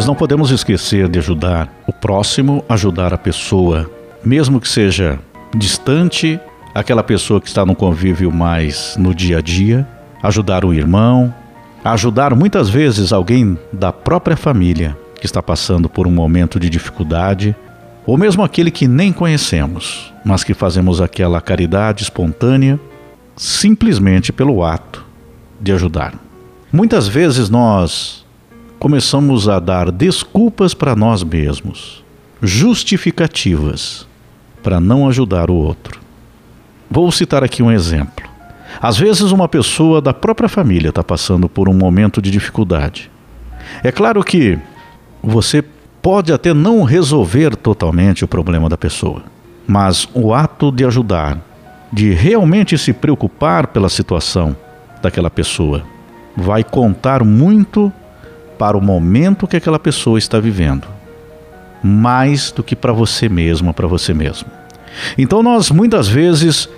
nós não podemos esquecer de ajudar o próximo, ajudar a pessoa, mesmo que seja distante, aquela pessoa que está no convívio mais no dia a dia, ajudar o irmão, ajudar muitas vezes alguém da própria família que está passando por um momento de dificuldade, ou mesmo aquele que nem conhecemos, mas que fazemos aquela caridade espontânea simplesmente pelo ato de ajudar. Muitas vezes nós começamos a dar desculpas para nós mesmos, justificativas para não ajudar o outro. Vou citar aqui um exemplo. Às vezes, uma pessoa da própria família está passando por um momento de dificuldade. É claro que você pode até não resolver totalmente o problema da pessoa, mas o ato de ajudar, de realmente se preocupar pela situação daquela pessoa, vai contar muito para o momento que aquela pessoa está vivendo, mais do que para você mesmo, para você mesmo. Então nós muitas vezes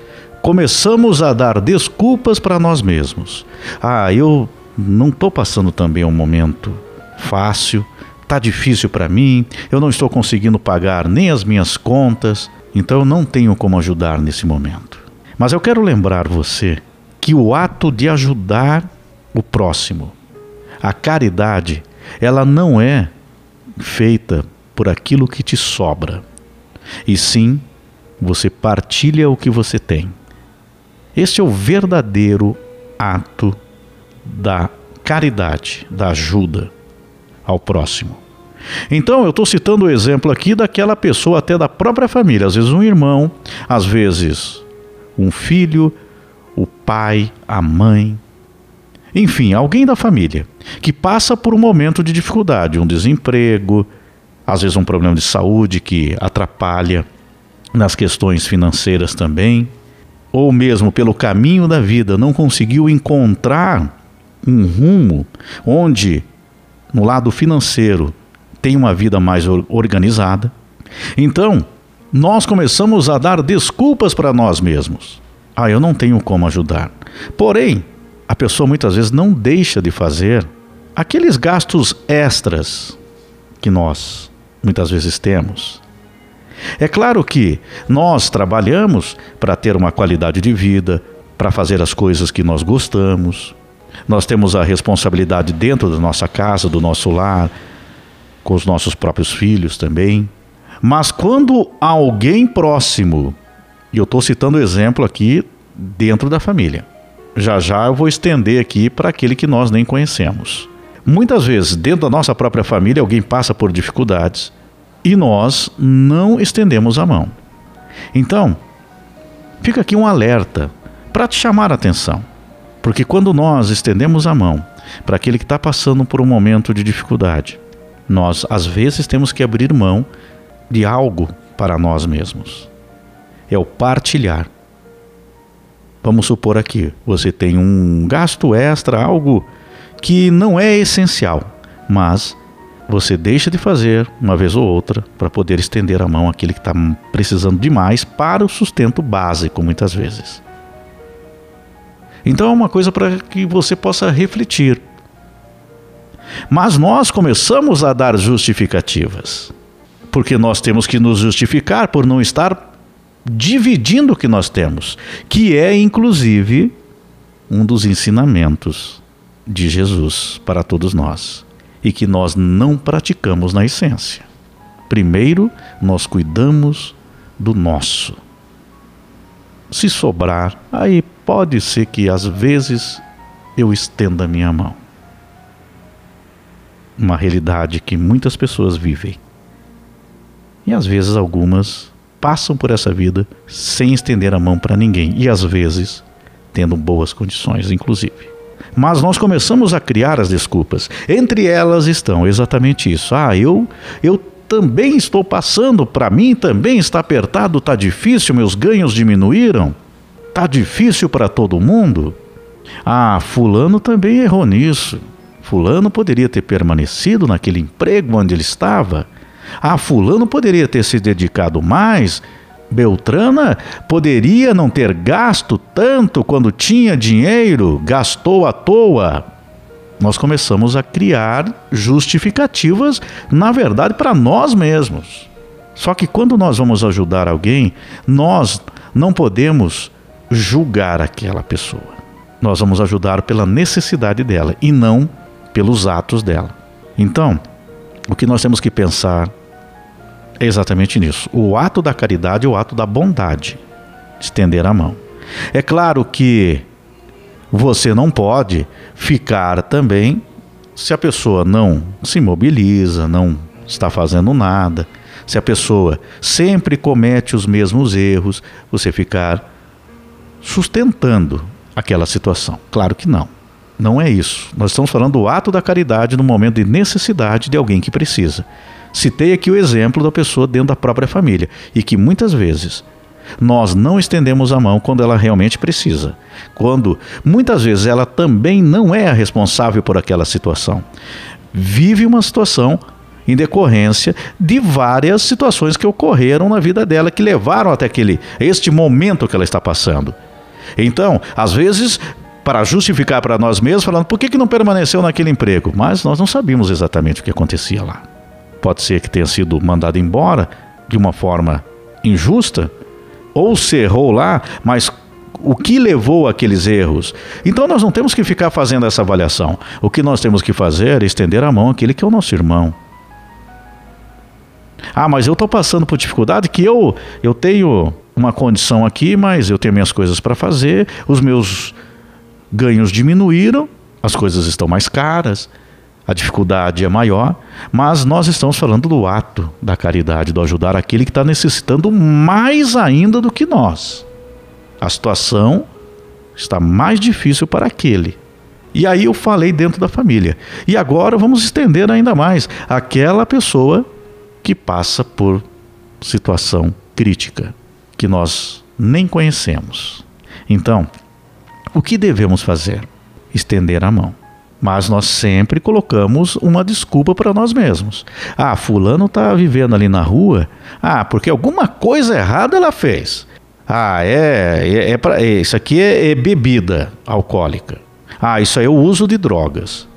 começamos a dar desculpas para nós mesmos. Ah, eu não estou passando também um momento fácil, tá difícil para mim, eu não estou conseguindo pagar nem as minhas contas, então eu não tenho como ajudar nesse momento. Mas eu quero lembrar você que o ato de ajudar o próximo a caridade, ela não é feita por aquilo que te sobra, e sim você partilha o que você tem. Este é o verdadeiro ato da caridade, da ajuda ao próximo. Então, eu estou citando o exemplo aqui daquela pessoa, até da própria família, às vezes um irmão, às vezes um filho, o pai, a mãe, enfim, alguém da família que passa por um momento de dificuldade, um desemprego, às vezes um problema de saúde que atrapalha nas questões financeiras também, ou mesmo pelo caminho da vida não conseguiu encontrar um rumo onde no lado financeiro tem uma vida mais organizada. Então, nós começamos a dar desculpas para nós mesmos. Ah, eu não tenho como ajudar. Porém, a pessoa muitas vezes não deixa de fazer aqueles gastos extras que nós muitas vezes temos. É claro que nós trabalhamos para ter uma qualidade de vida, para fazer as coisas que nós gostamos. Nós temos a responsabilidade dentro da nossa casa, do nosso lar, com os nossos próprios filhos também. Mas quando alguém próximo, e eu estou citando o exemplo aqui dentro da família, já já eu vou estender aqui para aquele que nós nem conhecemos. Muitas vezes, dentro da nossa própria família, alguém passa por dificuldades e nós não estendemos a mão. Então, fica aqui um alerta para te chamar a atenção. Porque quando nós estendemos a mão para aquele que está passando por um momento de dificuldade, nós às vezes temos que abrir mão de algo para nós mesmos. É o partilhar. Vamos supor aqui, você tem um gasto extra, algo que não é essencial, mas você deixa de fazer uma vez ou outra para poder estender a mão àquele que está precisando demais para o sustento básico, muitas vezes. Então é uma coisa para que você possa refletir. Mas nós começamos a dar justificativas, porque nós temos que nos justificar por não estar dividindo o que nós temos, que é inclusive um dos ensinamentos de Jesus para todos nós e que nós não praticamos na essência. Primeiro, nós cuidamos do nosso. Se sobrar, aí pode ser que às vezes eu estenda a minha mão. Uma realidade que muitas pessoas vivem. E às vezes algumas passam por essa vida sem estender a mão para ninguém e às vezes tendo boas condições, inclusive. Mas nós começamos a criar as desculpas. Entre elas estão exatamente isso. Ah, eu eu também estou passando, para mim também está apertado, está difícil, meus ganhos diminuíram. Está difícil para todo mundo. Ah, fulano também errou nisso. Fulano poderia ter permanecido naquele emprego onde ele estava. Ah, Fulano poderia ter se dedicado mais. Beltrana poderia não ter gasto tanto quando tinha dinheiro, gastou à toa. nós começamos a criar justificativas, na verdade, para nós mesmos. Só que quando nós vamos ajudar alguém, nós não podemos julgar aquela pessoa. Nós vamos ajudar pela necessidade dela e não pelos atos dela. Então, o que nós temos que pensar é exatamente nisso. O ato da caridade é o ato da bondade, estender a mão. É claro que você não pode ficar também se a pessoa não se mobiliza, não está fazendo nada, se a pessoa sempre comete os mesmos erros, você ficar sustentando aquela situação. Claro que não. Não é isso. Nós estamos falando do ato da caridade no momento de necessidade de alguém que precisa. Citei aqui o exemplo da pessoa dentro da própria família e que muitas vezes nós não estendemos a mão quando ela realmente precisa. Quando muitas vezes ela também não é a responsável por aquela situação. Vive uma situação em decorrência de várias situações que ocorreram na vida dela que levaram até aquele este momento que ela está passando. Então, às vezes, para justificar para nós mesmos, falando por que, que não permaneceu naquele emprego? Mas nós não sabíamos exatamente o que acontecia lá. Pode ser que tenha sido mandado embora de uma forma injusta, ou se errou lá, mas o que levou aqueles erros. Então nós não temos que ficar fazendo essa avaliação. O que nós temos que fazer é estender a mão àquele que é o nosso irmão. Ah, mas eu estou passando por dificuldade que eu, eu tenho uma condição aqui, mas eu tenho minhas coisas para fazer, os meus ganhos diminuíram, as coisas estão mais caras, a dificuldade é maior, mas nós estamos falando do ato da caridade, do ajudar aquele que está necessitando mais ainda do que nós. A situação está mais difícil para aquele. E aí eu falei dentro da família. E agora vamos estender ainda mais aquela pessoa que passa por situação crítica que nós nem conhecemos. Então, o que devemos fazer? Estender a mão. Mas nós sempre colocamos uma desculpa para nós mesmos. Ah, fulano está vivendo ali na rua. Ah, porque alguma coisa errada ela fez. Ah, é, é, é pra, é isso aqui é, é bebida alcoólica. Ah, isso aí é o uso de drogas.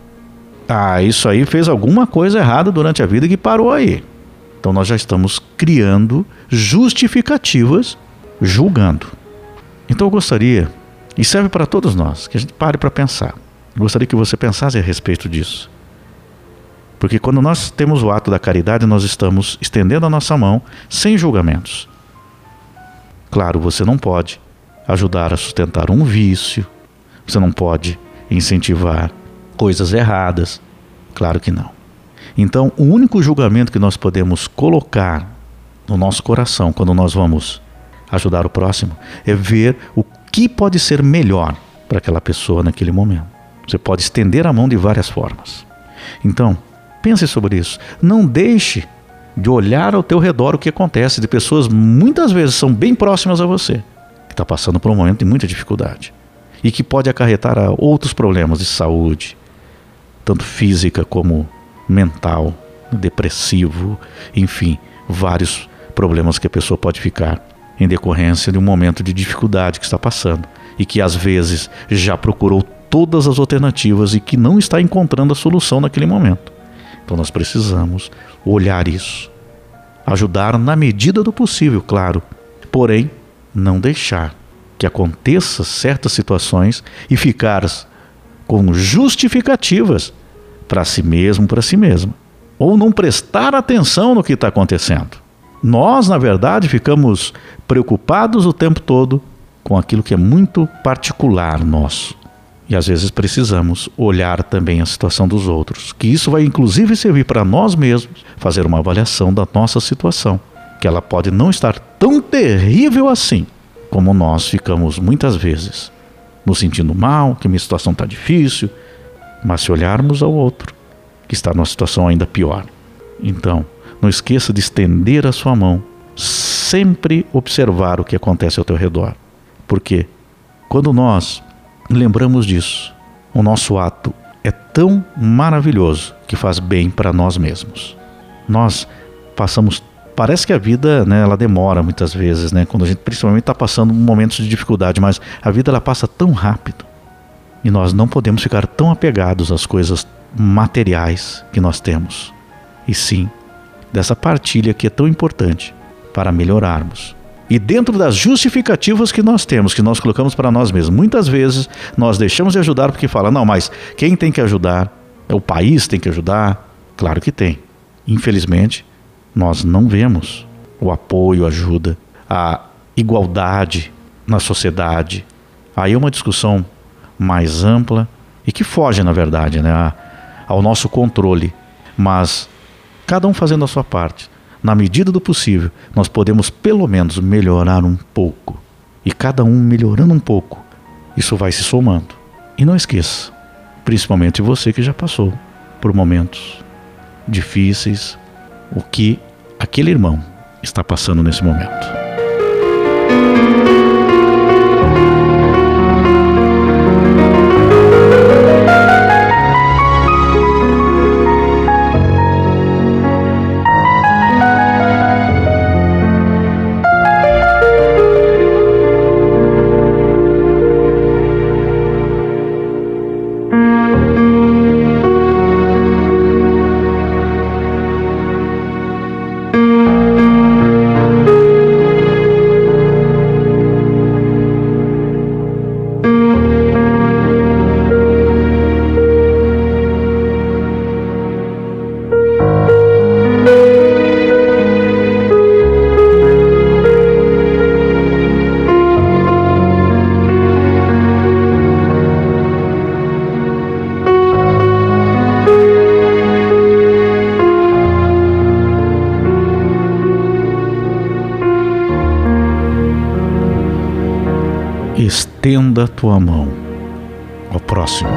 Ah, isso aí fez alguma coisa errada durante a vida que parou aí. Então nós já estamos criando justificativas, julgando. Então eu gostaria, e serve para todos nós, que a gente pare para pensar. Gostaria que você pensasse a respeito disso. Porque quando nós temos o ato da caridade, nós estamos estendendo a nossa mão sem julgamentos. Claro, você não pode ajudar a sustentar um vício, você não pode incentivar coisas erradas. Claro que não. Então, o único julgamento que nós podemos colocar no nosso coração quando nós vamos ajudar o próximo é ver o que pode ser melhor para aquela pessoa naquele momento. Você pode estender a mão de várias formas. Então, pense sobre isso. Não deixe de olhar ao teu redor o que acontece de pessoas muitas vezes são bem próximas a você, que está passando por um momento de muita dificuldade e que pode acarretar outros problemas de saúde, tanto física como mental, depressivo, enfim, vários problemas que a pessoa pode ficar em decorrência de um momento de dificuldade que está passando e que às vezes já procurou todas as alternativas e que não está encontrando a solução naquele momento. Então nós precisamos olhar isso, ajudar na medida do possível, claro, porém não deixar que aconteça certas situações e ficar com justificativas para si mesmo, para si mesma. Ou não prestar atenção no que está acontecendo. Nós, na verdade, ficamos preocupados o tempo todo com aquilo que é muito particular nosso. E às vezes precisamos olhar também a situação dos outros, que isso vai inclusive servir para nós mesmos fazer uma avaliação da nossa situação, que ela pode não estar tão terrível assim, como nós ficamos muitas vezes, nos sentindo mal, que minha situação está difícil, mas se olharmos ao outro, que está numa situação ainda pior. Então, não esqueça de estender a sua mão, sempre observar o que acontece ao teu redor. Porque quando nós lembramos disso, o nosso ato é tão maravilhoso que faz bem para nós mesmos. Nós passamos parece que a vida né, ela demora muitas vezes, né, quando a gente principalmente está passando momentos de dificuldade, mas a vida ela passa tão rápido E nós não podemos ficar tão apegados às coisas materiais que nós temos. E sim, dessa partilha que é tão importante para melhorarmos. E dentro das justificativas que nós temos, que nós colocamos para nós mesmos, muitas vezes nós deixamos de ajudar porque fala, não, mas quem tem que ajudar? É o país tem que ajudar? Claro que tem. Infelizmente, nós não vemos o apoio, a ajuda, a igualdade na sociedade. Aí é uma discussão mais ampla e que foge, na verdade, né, ao nosso controle. Mas cada um fazendo a sua parte, na medida do possível, nós podemos pelo menos melhorar um pouco. E cada um melhorando um pouco, isso vai se somando. E não esqueça, principalmente você que já passou por momentos difíceis, o que aquele irmão está passando nesse momento. Estenda tua mão ao próximo.